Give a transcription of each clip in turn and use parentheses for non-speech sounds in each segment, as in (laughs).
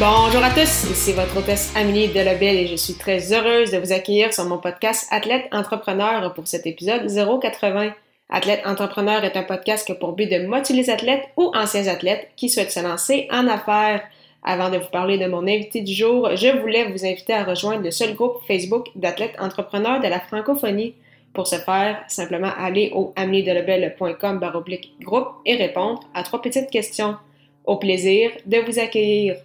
Bonjour à tous, ici votre hôtesse Amélie Delobel et je suis très heureuse de vous accueillir sur mon podcast Athlète Entrepreneur pour cet épisode 080. Athlète Entrepreneur est un podcast qui a pour but de motiver les athlètes ou anciens athlètes qui souhaitent se lancer en affaires. Avant de vous parler de mon invité du jour, je voulais vous inviter à rejoindre le seul groupe Facebook d'athlètes entrepreneurs de la francophonie. Pour ce faire, simplement aller au ameliedelebel.com groupe et répondre à trois petites questions. Au plaisir de vous accueillir.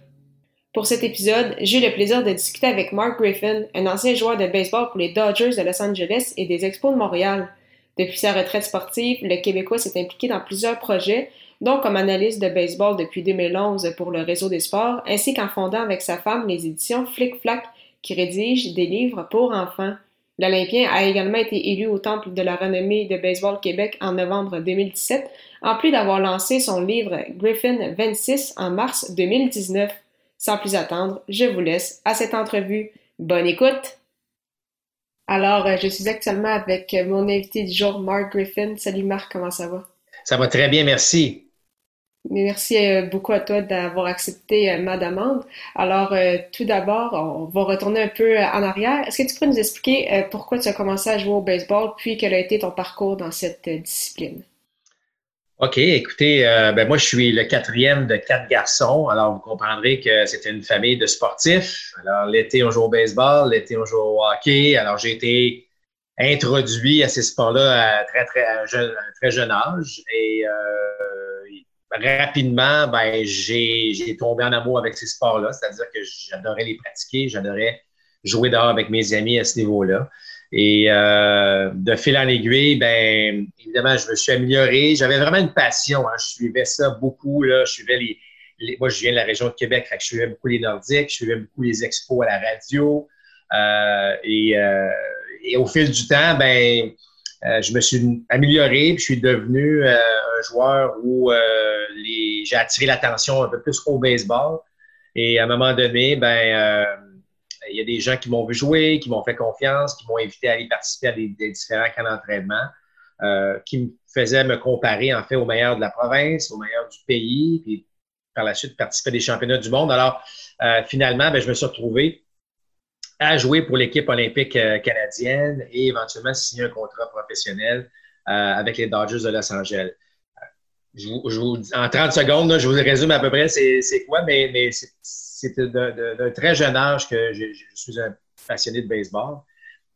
Pour cet épisode, j'ai le plaisir de discuter avec Mark Griffin, un ancien joueur de baseball pour les Dodgers de Los Angeles et des Expos de Montréal. Depuis sa retraite sportive, le Québécois s'est impliqué dans plusieurs projets, dont comme analyste de baseball depuis 2011 pour le réseau des sports, ainsi qu'en fondant avec sa femme les éditions Flic Flac, qui rédigent des livres pour enfants. L'Olympien a également été élu au Temple de la renommée de baseball Québec en novembre 2017, en plus d'avoir lancé son livre Griffin 26 en mars 2019. Sans plus attendre, je vous laisse à cette entrevue. Bonne écoute! Alors, euh, je suis actuellement avec mon invité du jour, Mark Griffin. Salut Marc, comment ça va? Ça va très bien, merci. Merci euh, beaucoup à toi d'avoir accepté euh, ma demande. Alors, tout d'abord, on va retourner un peu en arrière. Est-ce que tu pourrais nous expliquer pourquoi tu as commencé à jouer au baseball, puis quel a été ton parcours dans cette discipline? OK, écoutez, euh, ben moi, je suis le quatrième de quatre garçons. Alors, vous comprendrez que c'était une famille de sportifs. Alors, l'été, on joue au baseball, l'été, on joue au hockey. Alors, j'ai été introduit à ces sports-là à très, très, jeune, très jeune âge. Et euh, rapidement, ben, j'ai tombé en amour avec ces sports-là. C'est-à-dire que j'adorais les pratiquer, j'adorais jouer dehors avec mes amis à ce niveau-là. Et euh, de fil en aiguille, ben évidemment, je me suis amélioré. J'avais vraiment une passion. Hein. Je suivais ça beaucoup. Là. Je suivais les, Moi, je viens de la région de Québec, fait que je suivais beaucoup les Nordiques, je suivais beaucoup les expos à la radio. Euh, et, euh, et, au fil du temps, ben je me suis amélioré. Puis je suis devenu un joueur où les... j'ai attiré l'attention un peu plus au baseball. Et à un moment donné, ben il y a des gens qui m'ont vu jouer, qui m'ont fait confiance, qui m'ont invité à aller participer à des, différents camps d'entraînement, euh, qui me faisaient me comparer en fait aux meilleurs de la province, aux meilleurs du pays, puis par la suite participer à des championnats du monde. Alors, euh, finalement, ben, je me suis retrouvé à jouer pour l'équipe olympique euh, canadienne et éventuellement signer un contrat professionnel avec les Dodgers de Los Angeles. En 30 secondes, je vous résume à peu près c'est quoi, mais, c'est d'un très jeune âge que je, suis un passionné de baseball.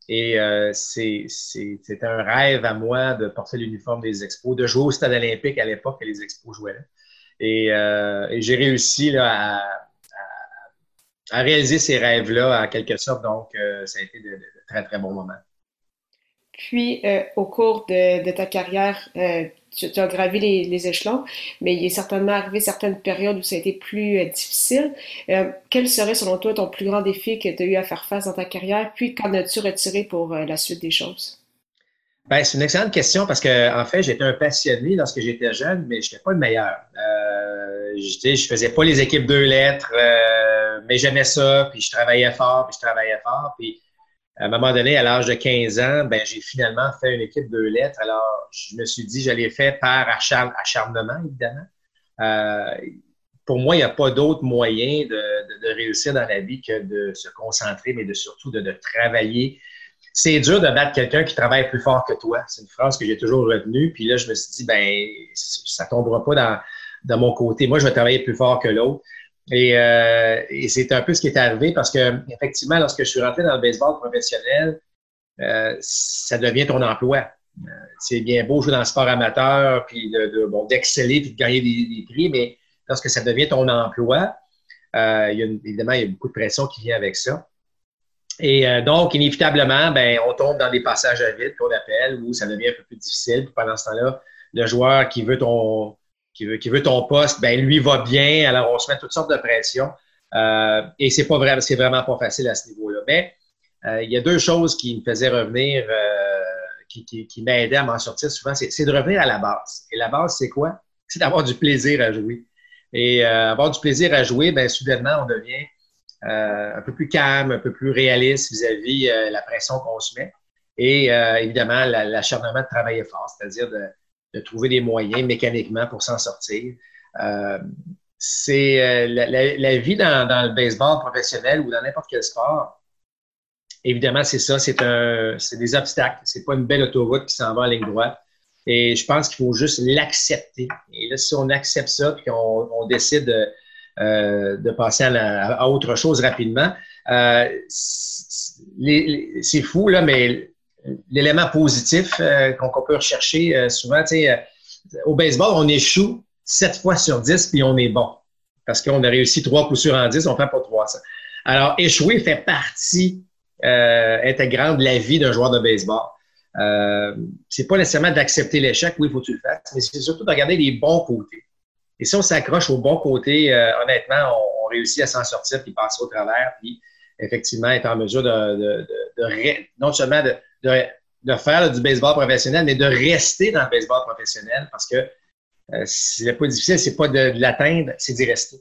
Et euh, c'était un rêve à moi de porter l'uniforme des Expos, de jouer au Stade olympique à l'époque que les Expos jouaient. Et, euh, et j'ai réussi à, réaliser ces rêves-là en quelque sorte. Donc, euh, ça a été de, très, très bons moments. Puis, euh, au cours de, de ta carrière, tu, as gravi les, échelons, mais il est certainement arrivé certaines périodes où ça a été plus euh, difficile. Euh, quel serait, selon toi, ton plus grand défi que tu as eu à faire face dans ta carrière? Puis, qu'en as-tu retiré pour euh, la suite des choses? Ben, c'est une excellente question parce que, en fait, j'étais un passionné lorsque j'étais jeune, mais je n'étais pas le meilleur. Euh, je faisais pas les équipes deux lettres, mais j'aimais ça, puis je travaillais fort, puis je travaillais fort, puis à un moment donné, à l'âge de 15 ans, ben, j'ai finalement fait une équipe de lettres. Alors, je me suis dit, je l'ai fait par acharnement, évidemment. Euh, pour moi, il n'y a pas d'autre moyen de, réussir dans la vie que de se concentrer, mais de surtout de, travailler. C'est dur de battre quelqu'un qui travaille plus fort que toi. C'est une phrase que j'ai toujours retenue. Puis là, je me suis dit, ben, ça tombera pas dans, dans mon côté. Moi, je vais travailler plus fort que l'autre. Euh, et, c'est un peu ce qui est arrivé parce que, effectivement, lorsque je suis rentré dans le baseball professionnel, euh, ça devient ton emploi. Euh, c'est bien beau jouer dans le sport amateur, puis de, bon, d'exceller, puis de gagner des, prix, mais lorsque ça devient ton emploi, il y a, évidemment, il y a beaucoup de pression qui vient avec ça. Et donc, inévitablement, ben, on tombe dans des passages à vide qu'on appelle, où ça devient un peu plus difficile. Puis pendant ce temps-là, le joueur qui veut ton, qui veut, ton poste, ben lui va bien, alors on se met toutes sortes de pressions. Euh, et c'est pas vrai, c'est vraiment pas facile à ce niveau-là. Mais euh, il y a deux choses qui me faisaient revenir, euh, qui, qui, qui m'aidaient à m'en sortir souvent, c'est de revenir à la base. Et la base, c'est quoi? (laughs) C'est d'avoir du plaisir à jouer. Et avoir du plaisir à jouer, ben soudainement, on devient un peu plus calme, un peu plus réaliste vis-à-vis la pression qu'on se met. Et évidemment, l'acharnement de travailler fort, c'est-à-dire de, de, trouver des moyens mécaniquement pour s'en sortir c'est euh, la, vie dans, le baseball professionnel ou dans n'importe quel sport. Évidemment, c'est ça, c'est des obstacles. C'est pas une belle autoroute qui s'en va en ligne droite. Et je pense qu'il faut juste l'accepter. Et là, si on accepte ça, puis qu'on on décide de, euh, passer à, autre chose rapidement, euh, c'est fou, là, mais l'élément positif qu'on peut rechercher souvent, tu sais, au baseball, on échoue 7 fois sur 10, puis on est bon. Parce qu'on a réussi trois coups sur en 10, on ne fait pas 300. Alors, échouer fait partie euh, intégrante de la vie d'un joueur de baseball. Euh, c'est pas nécessairement d'accepter l'échec, oui, il faut que tu le fasses, mais c'est surtout de regarder les bons côtés. Et si on s'accroche aux bons côtés, euh, honnêtement, on, réussit à s'en sortir puis passer au travers, puis effectivement être en mesure de, non seulement de, faire du baseball professionnel, mais de rester dans le baseball professionnel parce que euh, c'est pas difficile, c'est pas de, l'atteindre, c'est d'y rester.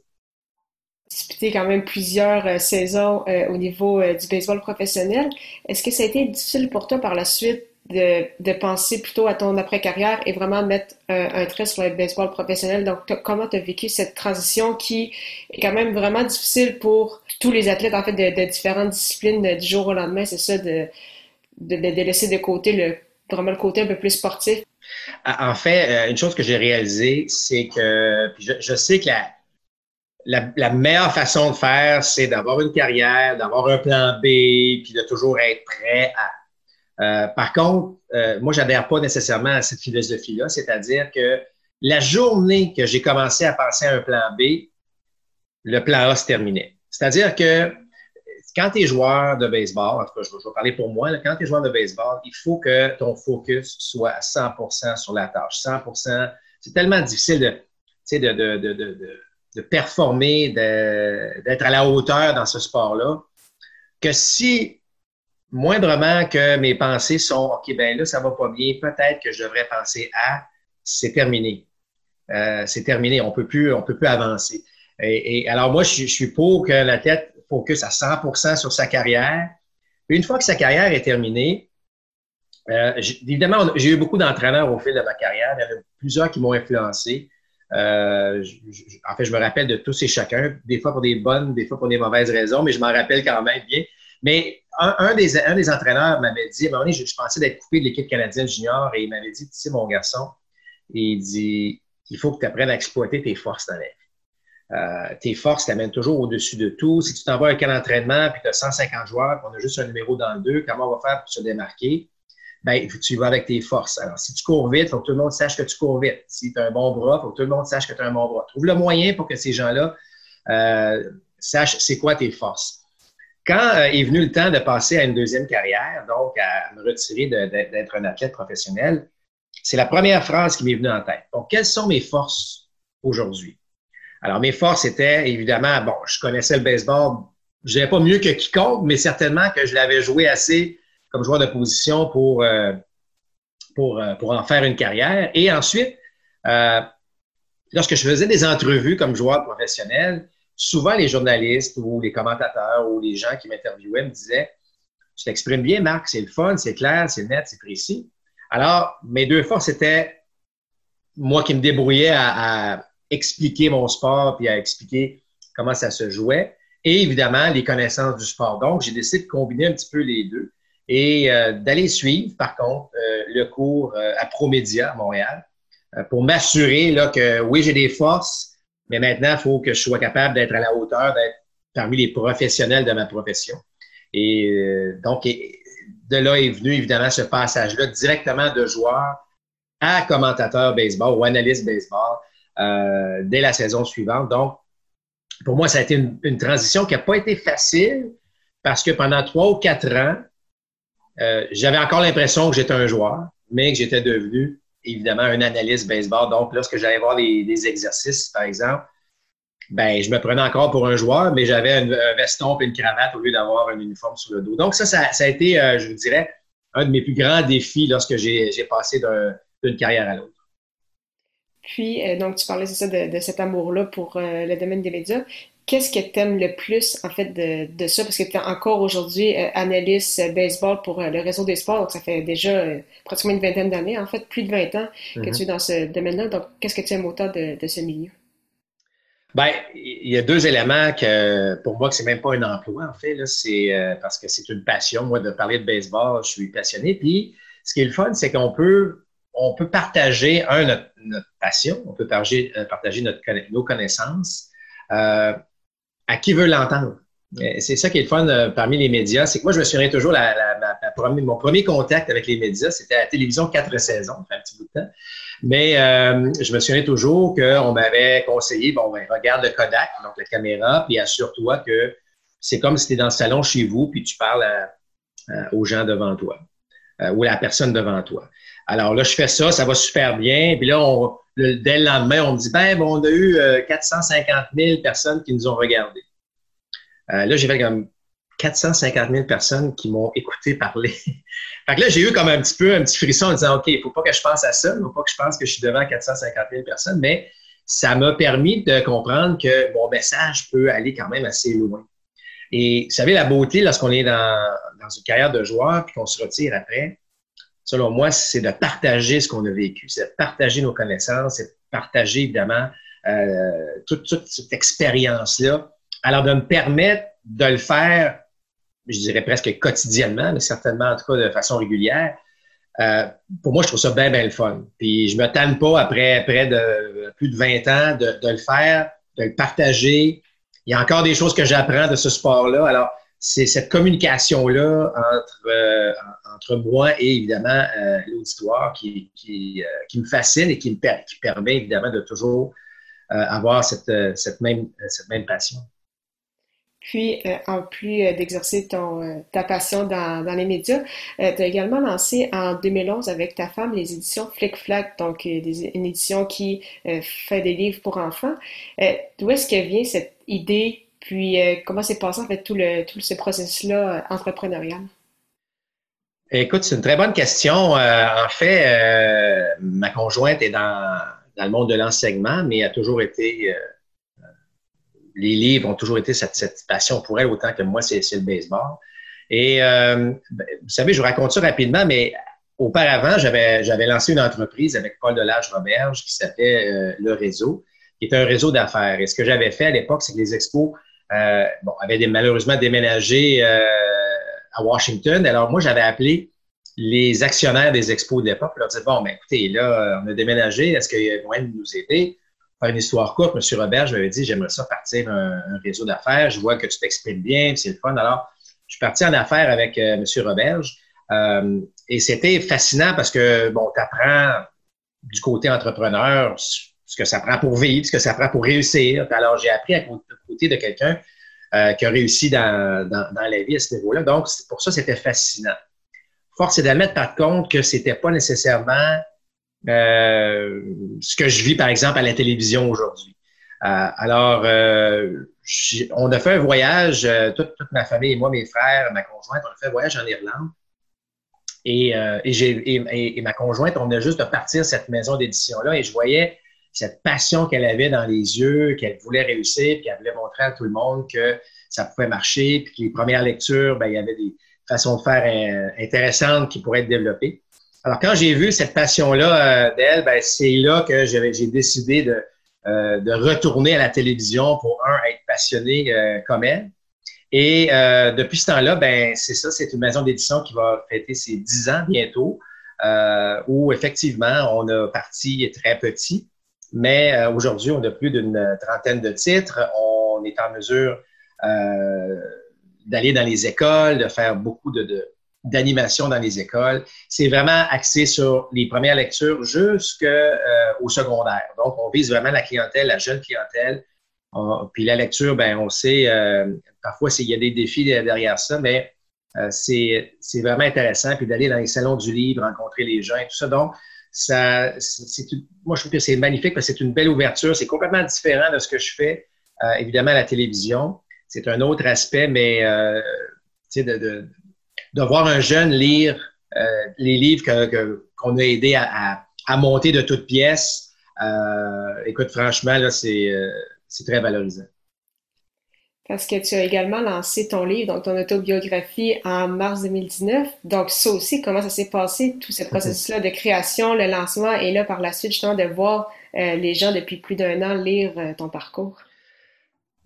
Disputé quand même plusieurs euh, saisons euh, au niveau du baseball professionnel. Est-ce que ça a été difficile pour toi par la suite de, penser plutôt à ton après-carrière et vraiment mettre un trait sur le baseball professionnel? Donc, comment tu as vécu cette transition qui est quand même vraiment difficile pour tous les athlètes, en fait, de, différentes disciplines du jour au lendemain? C'est ça, de, de, laisser de côté le, vraiment le côté un peu plus sportif en fait, euh, une chose que j'ai réalisée, c'est que je, sais que la, meilleure façon de faire, c'est d'avoir une carrière, d'avoir un plan B, puis de toujours être prêt à. Euh, par contre, euh, moi, je n'adhère pas nécessairement à cette philosophie-là, c'est-à-dire que la journée que j'ai commencé à passer à un plan B, le plan A se terminait. C'est-à-dire que quand tu es joueur de baseball, en tout cas, je, vais parler pour moi, quand tu es joueur de baseball, il faut que ton focus soit à 100% sur la tâche. 100% C'est tellement difficile de, de, de, de, de performer, d'être à la hauteur dans ce sport-là, que si moindrement que mes pensées sont OK, ben là, ça va pas bien, peut-être que je devrais penser à c'est terminé. Euh, c'est terminé, on peut plus, on peut plus avancer. Et, alors moi, je, je, suis pour que la tête focus à 100% sur sa carrière. Une fois que sa carrière est terminée, euh, évidemment, j'ai eu beaucoup d'entraîneurs au fil de ma carrière. Il y en a plusieurs qui m'ont influencé. Euh, en fait, je me rappelle de tous et chacun, des fois pour des bonnes, des fois pour des mauvaises raisons, mais je m'en rappelle quand même bien. Mais un, des, un des entraîneurs m'avait dit, un moment donné, je, pensais d'être coupé de l'équipe canadienne junior et il m'avait dit, tu sais, mon garçon, il dit, il faut que tu apprennes à exploiter tes forces dans la vie. Euh, tes forces t'amènent toujours au-dessus de tout. Si tu t'envoies un camp d'entraînement puis tu as 150 joueurs, qu'on a juste un numéro dans le deux, comment on va faire pour se démarquer? Ben, tu vas avec tes forces. Alors, si tu cours vite, il faut que tout le monde sache que tu cours vite. Si tu as un bon bras, il faut que tout le monde sache que tu as un bon bras. Trouve le moyen pour que ces gens-là euh, sachent c'est quoi tes forces. Quand euh, est venu le temps de passer à une deuxième carrière, donc à me retirer d'être un athlète professionnel, c'est la première phrase qui m'est venue en tête. Donc, quelles sont mes forces aujourd'hui? Alors, mes forces étaient évidemment, bon, je connaissais le baseball, je dirais pas mieux que quiconque, mais certainement que je l'avais joué assez comme joueur de position pour, euh, pour, euh, pour en faire une carrière. Et ensuite, euh, lorsque je faisais des entrevues comme joueur professionnel, souvent les journalistes ou les commentateurs ou les gens qui m'interviewaient me disaient Tu t'exprimes bien, Marc, c'est le fun, c'est clair, c'est net, c'est précis. Alors, mes deux forces étaient moi qui me débrouillais à expliquer mon sport puis à expliquer comment ça se jouait. Et évidemment, les connaissances du sport. Donc, j'ai décidé de combiner un petit peu les deux et euh, d'aller suivre, par contre, euh, le cours euh, à Promédia à Montréal pour m'assurer là, que oui, j'ai des forces, mais maintenant, il faut que je sois capable d'être à la hauteur, d'être parmi les professionnels de ma profession. Et donc, de là est venu évidemment ce passage-là directement de joueur à commentateur baseball ou analyste baseball euh, dès la saison suivante. Donc, pour moi, ça a été une, transition qui n'a pas été facile parce que pendant trois ou quatre ans, euh, j'avais encore l'impression que j'étais un joueur, mais que j'étais devenu évidemment un analyste baseball. Donc, lorsque j'allais voir des, exercices, par exemple, ben, je me prenais encore pour un joueur, mais j'avais un veston et une cravate au lieu d'avoir un uniforme sur le dos. Donc, ça, ça, a été, euh, je vous dirais, un de mes plus grands défis lorsque j'ai passé d'une carrière à l'autre. Puis, euh, donc, tu parlais, c'est ça, de, cet amour-là pour euh, le domaine des médias. Qu'est-ce que tu aimes le plus, en fait, de, ça? Parce que tu es encore aujourd'hui euh, analyste baseball pour le réseau des sports. Donc, ça fait déjà pratiquement une vingtaine d'années, en fait, plus de 20 ans que mm-hmm. tu es dans ce domaine-là. Donc, qu'est-ce que tu aimes autant de, ce milieu? Bien, il y a deux éléments que, pour moi, que c'est même pas un emploi, en fait. C'est parce que c'est une passion. Moi, de parler de baseball, je suis passionné. Puis, ce qui est le fun, c'est qu'on peut on peut partager, un, notre, passion, on peut partager, euh, partager notre, nos connaissances euh, à qui veut l'entendre. C'est ça qui est le fun euh, parmi les médias. C'est que moi, je me souviens toujours, la, mon premier contact avec les médias, c'était à la télévision quatre saisons, ça fait un petit bout de temps. Mais je me souviens toujours qu'on m'avait conseillé, bon, ben, regarde le Kodak, donc la caméra, puis assure-toi que c'est comme si tu es dans le salon chez vous, puis tu parles aux gens devant toi ou à la personne devant toi. Alors là, je fais ça, ça va super bien. Puis là, on, dès le lendemain, on me dit, ben, on a eu 450 euh, 000 personnes qui nous ont regardés. Euh, là, j'ai fait comme 450 000 personnes qui m'ont écouté parler. (laughs) fait que là, j'ai eu comme un petit peu un petit frisson en disant, OK, il faut pas que je pense à ça, il faut pas que je pense que je suis devant 450 000 personnes, mais ça m'a permis de comprendre que mon message peut aller quand même assez loin. Et vous savez, la beauté, lorsqu'on est dans, dans une carrière de joueur puis qu'on se retire après, selon moi, c'est de partager ce qu'on a vécu, c'est de partager nos connaissances, c'est de partager évidemment euh, toute, cette expérience-là. Alors, de me permettre de le faire, je dirais presque quotidiennement, mais certainement en tout cas de façon régulière, euh, pour moi, je trouve ça bien, bien le fun. Puis je me tanne pas après près de plus de 20 ans de, de, le faire, de le partager. Il y a encore des choses que j'apprends de ce sport-là. Alors, c'est cette communication-là entre, euh, entre moi et évidemment euh, l'auditoire qui, euh, qui, me fascine et qui me qui permet évidemment de toujours avoir cette, cette, même, cette même passion. Puis, en plus d'exercer ta passion dans, dans les médias, tu as également lancé en 2011 avec ta femme les éditions Flick Flack, donc une édition qui fait des livres pour enfants. D'où est-ce que vient cette idée puis, euh, comment s'est passé en fait tout, le, tout ce processus-là euh, entrepreneurial? Écoute, c'est une très bonne question. Euh, en fait, ma conjointe est dans, dans, le monde de l'enseignement, mais a toujours été. les livres ont toujours été cette, passion pour elle, autant que moi, c'est le baseball. Et ben, vous savez, je vous raconte ça rapidement, mais auparavant, j'avais lancé une entreprise avec Paul Delage-Roberge qui s'appelait Le Réseau, qui est un réseau d'affaires. Et ce que j'avais fait à l'époque, c'est que les expos euh, bon, avait malheureusement déménagé euh, à Washington. Alors moi, j'avais appelé les actionnaires des expos de l'époque. Leur disais, bon, ben, écoutez, là, on a déménagé, est-ce qu'il y a moyen de nous aider? Faire une histoire courte, M. Robert, je m'avais dit, j'aimerais ça partir un, réseau d'affaires. Je vois que tu t'exprimes bien, c'est le fun. Alors, je suis parti en affaires avec euh, M. Roberge. Euh, et c'était fascinant parce que, bon, tu apprends du côté entrepreneur ce que ça prend pour vivre, ce que ça prend pour réussir. Alors, j'ai appris à côté de quelqu'un euh, qui a réussi dans, la vie à ce niveau-là. Donc, pour ça, c'était fascinant. Force est d'admettre, par contre, que c'était pas nécessairement euh, ce que je vis, par exemple, à la télévision aujourd'hui. Euh, alors, on a fait un voyage, toute, ma famille et moi, mes frères, ma conjointe, on a fait un voyage en Irlande. Et, et, et ma conjointe, on a juste de partir cette maison d'édition-là et je voyais cette passion qu'elle avait dans les yeux, qu'elle voulait réussir, puis qu'elle voulait montrer à tout le monde que ça pouvait marcher, puis que les premières lectures, ben, il y avait des façons de faire euh, intéressantes qui pourraient être développées. Alors, quand j'ai vu cette passion-là euh, d'elle, ben, c'est là que j'ai décidé de, euh, de retourner à la télévision pour, un, être passionné comme elle. Et depuis ce temps-là, ben, c'est ça, c'est une maison d'édition qui va fêter ses dix ans bientôt, où effectivement, on a parti très petit. Mais euh, aujourd'hui, on a plus d'une trentaine de titres. On est en mesure euh, d'aller dans les écoles, de faire beaucoup de, d'animation dans les écoles. C'est vraiment axé sur les premières lectures jusqu'au euh, secondaire. Donc, on vise vraiment la clientèle, la jeune clientèle. puis la lecture, ben, on sait, euh, parfois, il y a des défis derrière ça, mais c'est, c'est vraiment intéressant. Puis d'aller dans les salons du livre, rencontrer les gens et tout ça. Donc, ça, moi, je trouve que c'est magnifique parce que c'est une belle ouverture. C'est complètement différent de ce que je fais, euh, évidemment, à la télévision. C'est un autre aspect, mais euh, de, de, de, voir un jeune lire euh, les livres qu'on a aidé à, à, monter de toutes pièces, euh, écoute, franchement, là, c'est très valorisant parce que tu as également lancé ton livre, donc ton autobiographie en mars 2019. Donc ça aussi, comment ça s'est passé, tout ce processus-là de création, le lancement, et là par la suite justement de voir euh, les gens depuis plus d'un an lire euh, ton parcours?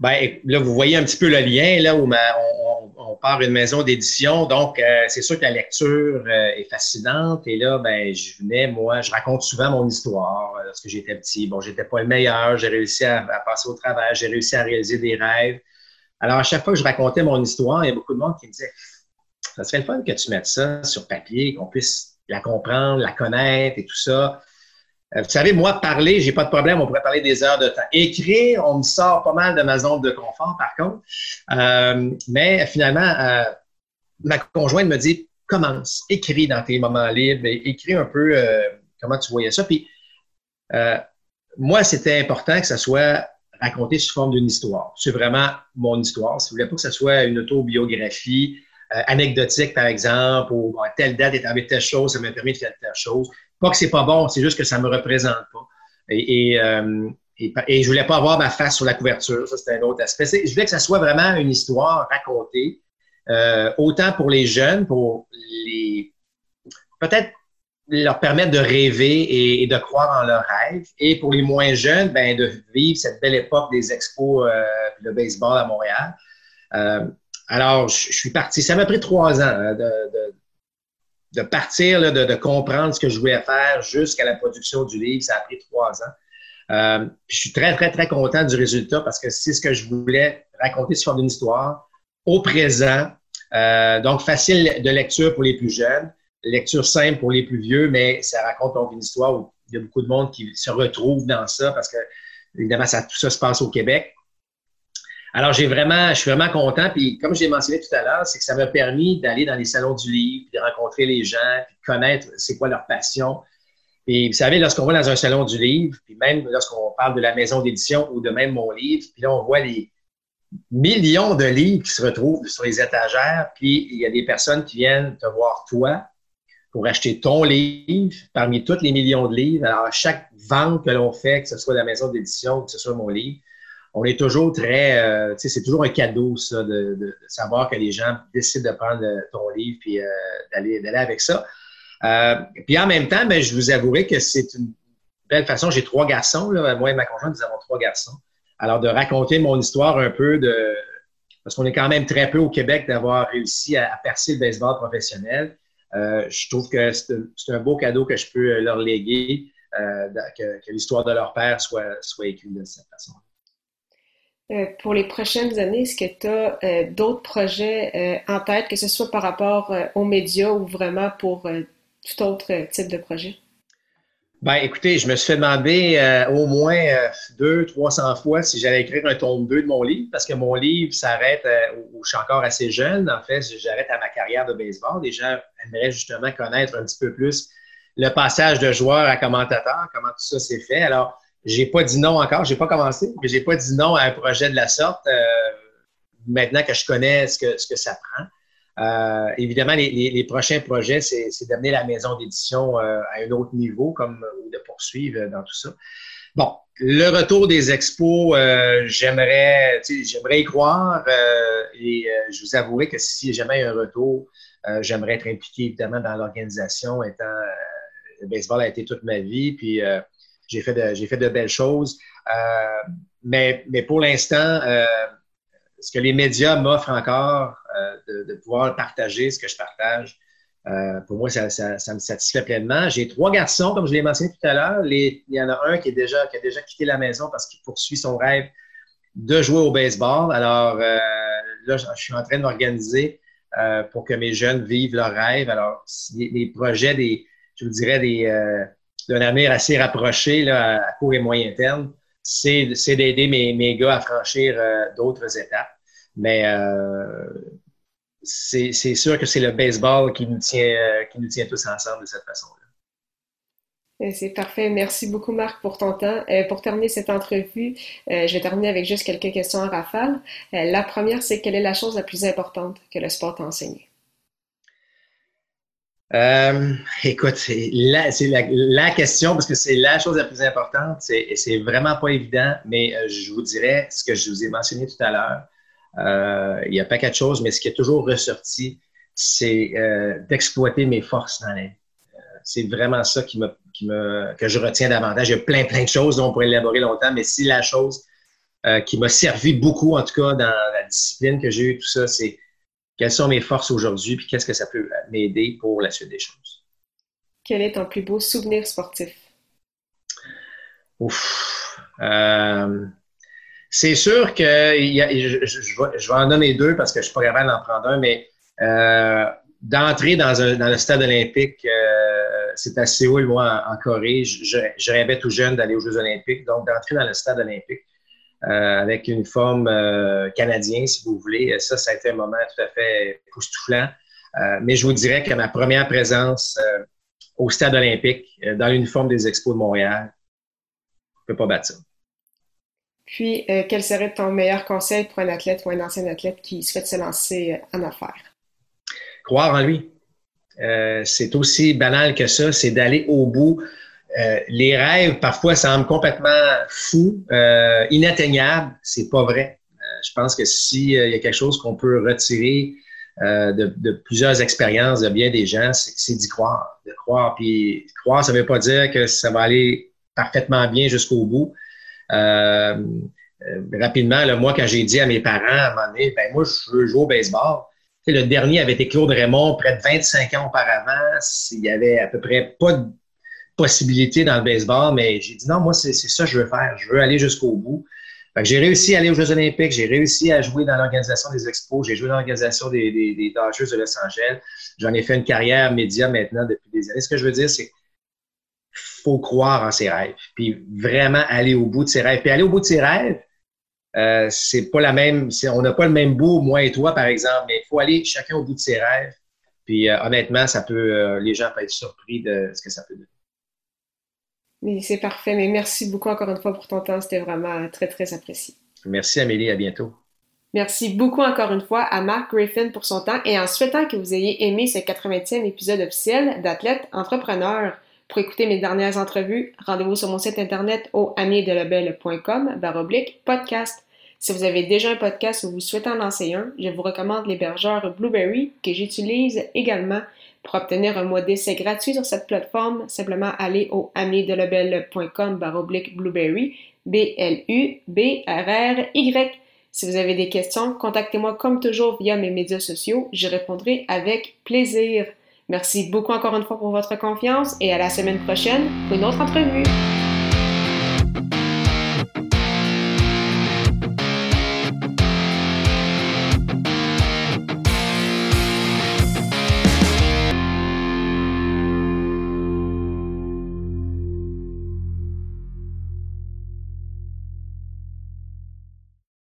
Ben, là, vous voyez un petit peu le lien, là, où on, on, part une maison d'édition. Donc, euh, c'est sûr que la lecture est fascinante. Et là, ben, je venais, moi, je raconte souvent mon histoire. Lorsque j'étais petit, bon, j'étais pas le meilleur. J'ai réussi à, à passer au travail. J'ai réussi à réaliser des rêves. Alors, à chaque fois que je racontais mon histoire, il y a beaucoup de monde qui me disait Ça serait le fun que tu mettes ça sur papier, qu'on puisse la comprendre, la connaître et tout ça. Euh, vous savez, moi, parler, j'ai pas de problème, on pourrait parler des heures de temps. Écrire, on me sort pas mal de ma zone de confort, par contre. Euh, mais finalement, euh, ma conjointe me dit commence, écris dans tes moments libres, écris un peu comment tu voyais ça. Puis, moi, c'était important que ça soit raconter sous forme d'une histoire. C'est vraiment mon histoire. Si vous voulez pas que ce soit une autobiographie euh, anecdotique, par exemple, ou à telle date est arrivé telle chose, ça m'a permis de faire telle chose. Pas que c'est pas bon, c'est juste que ça me représente pas. Et, et, euh, et, je voulais pas avoir ma face sur la couverture, ça c'était un autre aspect. Je voulais que ça soit vraiment une histoire racontée, euh, autant pour les jeunes, pour les peut-être leur permettre de rêver et, de croire en leurs rêves. Et pour les moins jeunes, ben, de vivre cette belle époque des expos euh, de baseball à Montréal. Euh, alors, je, suis parti. Ça m'a pris trois ans hein, de, de, partir, de, comprendre ce que je voulais faire jusqu'à la production du livre. Ça a pris trois ans. Euh, je suis très, très, très content du résultat parce que c'est ce que je voulais raconter sur une histoire au présent. donc, facile de lecture pour les plus jeunes lecture simple pour les plus vieux, mais ça raconte donc une histoire où il y a beaucoup de monde qui se retrouve dans ça parce que, évidemment, ça, tout ça se passe au Québec. Alors, j'ai vraiment, je suis vraiment content. Puis, comme je l'ai mentionné tout à l'heure, c'est que ça m'a permis d'aller dans les salons du livre, de rencontrer les gens, puis de connaître c'est quoi leur passion. Et vous savez, lorsqu'on va dans un salon du livre, puis même lorsqu'on parle de la maison d'édition ou de même mon livre, puis là, on voit les millions de livres qui se retrouvent sur les étagères, puis il y a des personnes qui viennent te voir toi, pour acheter ton livre parmi tous les millions de livres. Alors, chaque vente que l'on fait, que ce soit la maison d'édition, que ce soit mon livre, on est toujours très, euh, tu sais, c'est toujours un cadeau, ça, de, savoir que les gens décident de prendre ton livre puis euh, d'aller, d'aller avec ça. Euh, puis en même temps, ben, je vous avouerai que c'est une belle façon. J'ai trois garçons, là, moi et ma conjointe, nous avons trois garçons. Alors, de raconter mon histoire un peu. Parce qu'on est quand même très peu au Québec d'avoir réussi à percer le baseball professionnel. Euh, je trouve que c'est un beau cadeau que je peux leur léguer, euh, que, l'histoire de leur père soit, soit écrite de cette façon. Euh, pour les prochaines années, est-ce que tu as d'autres projets en tête, que ce soit par rapport aux médias ou vraiment pour tout autre type de projet? Ben, écoutez, je me suis fait demander euh, au moins euh, deux, trois cents fois si j'allais écrire un tome 2 de mon livre, parce que mon livre s'arrête euh, où je suis encore assez jeune. En fait, j'arrête à ma carrière de baseball. Les gens aimeraient justement connaître un petit peu plus le passage de joueur à commentateur, comment tout ça s'est fait. Alors, j'ai pas dit non encore, j'ai pas commencé, mais j'ai pas dit non à un projet de la sorte. maintenant que je connais ce que, ce que ça prend. Euh, évidemment, les, prochains projets, c'est d'amener la maison d'édition euh, à un autre niveau, comme ou de poursuivre dans tout ça. Bon, le retour des expos, euh, j'aimerais, j'aimerais y croire et je vous avouerai que si jamais un retour, j'aimerais être impliqué évidemment dans l'organisation, étant le baseball a été toute ma vie, puis j'ai fait de, j'ai fait de belles choses. mais, mais pour l'instant, ce que les médias m'offrent encore, euh, de, pouvoir partager ce que je partage, euh, pour moi, ça, me satisfait pleinement. J'ai trois garçons, comme je l'ai mentionné tout à l'heure. Il y en a un qui, déjà, qui a déjà quitté la maison parce qu'il poursuit son rêve de jouer au baseball. Alors euh, là, je suis en train de m'organiser pour que mes jeunes vivent leur rêve. Alors, les, projets, des, je vous dirais, des, d'un avenir assez rapproché là, à court et moyen terme, c'est, d'aider mes, mes, gars à franchir d'autres étapes. Mais c'est sûr que c'est le baseball qui nous tient, euh, qui nous tient tous ensemble de cette façon-là. Euh, c'est parfait. Merci beaucoup, Marc, pour ton temps. Euh, pour terminer cette entrevue, euh, je vais terminer avec juste quelques questions à rafale. la première, c'est quelle est la chose la plus importante que le sport t'a enseigné? écoute, c'est la, la, question parce que c'est la chose la plus importante. C'est, c'est vraiment pas évident, mais je vous dirais ce que je vous ai mentionné tout à l'heure. Il y a pas quelque chose, mais ce qui est toujours ressorti, c'est d'exploiter mes forces dans la c'est vraiment ça qui me, qui me, que je retiens davantage. Il y a plein, plein de choses dont on pourrait élaborer longtemps, mais si la chose euh, qui m'a servi beaucoup, en tout cas, dans la discipline que j'ai eue, tout ça, c'est quelles sont mes forces aujourd'hui, puis qu'est-ce que ça peut m'aider pour la suite des choses. Quel est ton plus beau souvenir sportif? Ouf. Euh, c'est sûr que je, vais, en nommer deux parce que je suis pas capable d'en prendre un, mais euh, d'entrer dans, le stade olympique c'est à Séoul, moi, en, Corée. Je, rêvais tout jeune d'aller aux Jeux olympiques. Donc, d'entrer dans le stade olympique euh, avec une forme euh, canadienne, si vous voulez, ça, ça a été un moment tout à fait époustouflant. Euh, mais je vous dirais que ma première présence au stade olympique, dans l'uniforme des Expos de Montréal, je ne peux pas battre ça. Puis, quel serait ton meilleur conseil pour un athlète ou un ancien athlète qui souhaite se lancer en affaires? Croire en lui. Euh, c'est aussi banal que ça, c'est d'aller au bout. Euh, les rêves, parfois, semblent complètement fous, euh, inatteignables. C'est pas vrai. je pense que s'il y a quelque chose qu'on peut retirer de, plusieurs expériences de bien des gens, c'est d'y croire. De croire. Puis croire, ça ne veut pas dire que ça va aller parfaitement bien jusqu'au bout. Rapidement, là, moi, quand j'ai dit à mes parents à un moment donné, ben moi, je veux jouer au baseball, le dernier avait été Claude Raymond, près de 25 ans auparavant. Il y avait à peu près pas de possibilité dans le baseball, mais j'ai dit non, moi, c'est ça que je veux faire. Je veux aller jusqu'au bout. J'ai réussi à aller aux Jeux olympiques, j'ai réussi à jouer dans l'organisation des expos, j'ai joué dans l'organisation des, des, de Los Angeles. J'en ai fait une carrière média maintenant depuis des années. Ce que je veux dire, c'est faut croire en ses rêves, puis vraiment aller au bout de ses rêves. Puis aller au bout de ses rêves, euh, c'est pas la même, on n'a pas le même bout, moi et toi, par exemple, mais il faut aller chacun au bout de ses rêves. Puis euh, honnêtement, ça peut, euh, les gens peuvent être surpris de ce que ça peut donner. c'est parfait. Mais merci beaucoup encore une fois pour ton temps. C'était vraiment très, très apprécié. Merci Amélie. À bientôt. Merci beaucoup encore une fois à Mark Griffin pour son temps et en souhaitant que vous ayez aimé ce 80e épisode officiel d'Athlète Entrepreneur. Pour écouter mes dernières entrevues, rendez-vous sur mon site internet au amiedelabel.com baroblique podcast. Si vous avez déjà un podcast ou vous souhaitez en lancer un, je vous recommande l'hébergeur Blueberry que j'utilise également pour obtenir un mois d'essai gratuit sur cette plateforme. Simplement aller au amiedelabel.com baroblique Blueberry, B-L-U-B-R-R-Y. Si vous avez des questions, contactez-moi comme toujours via mes médias sociaux. Je répondrai avec plaisir. Merci beaucoup encore une fois pour votre confiance et à la semaine prochaine pour une autre entrevue.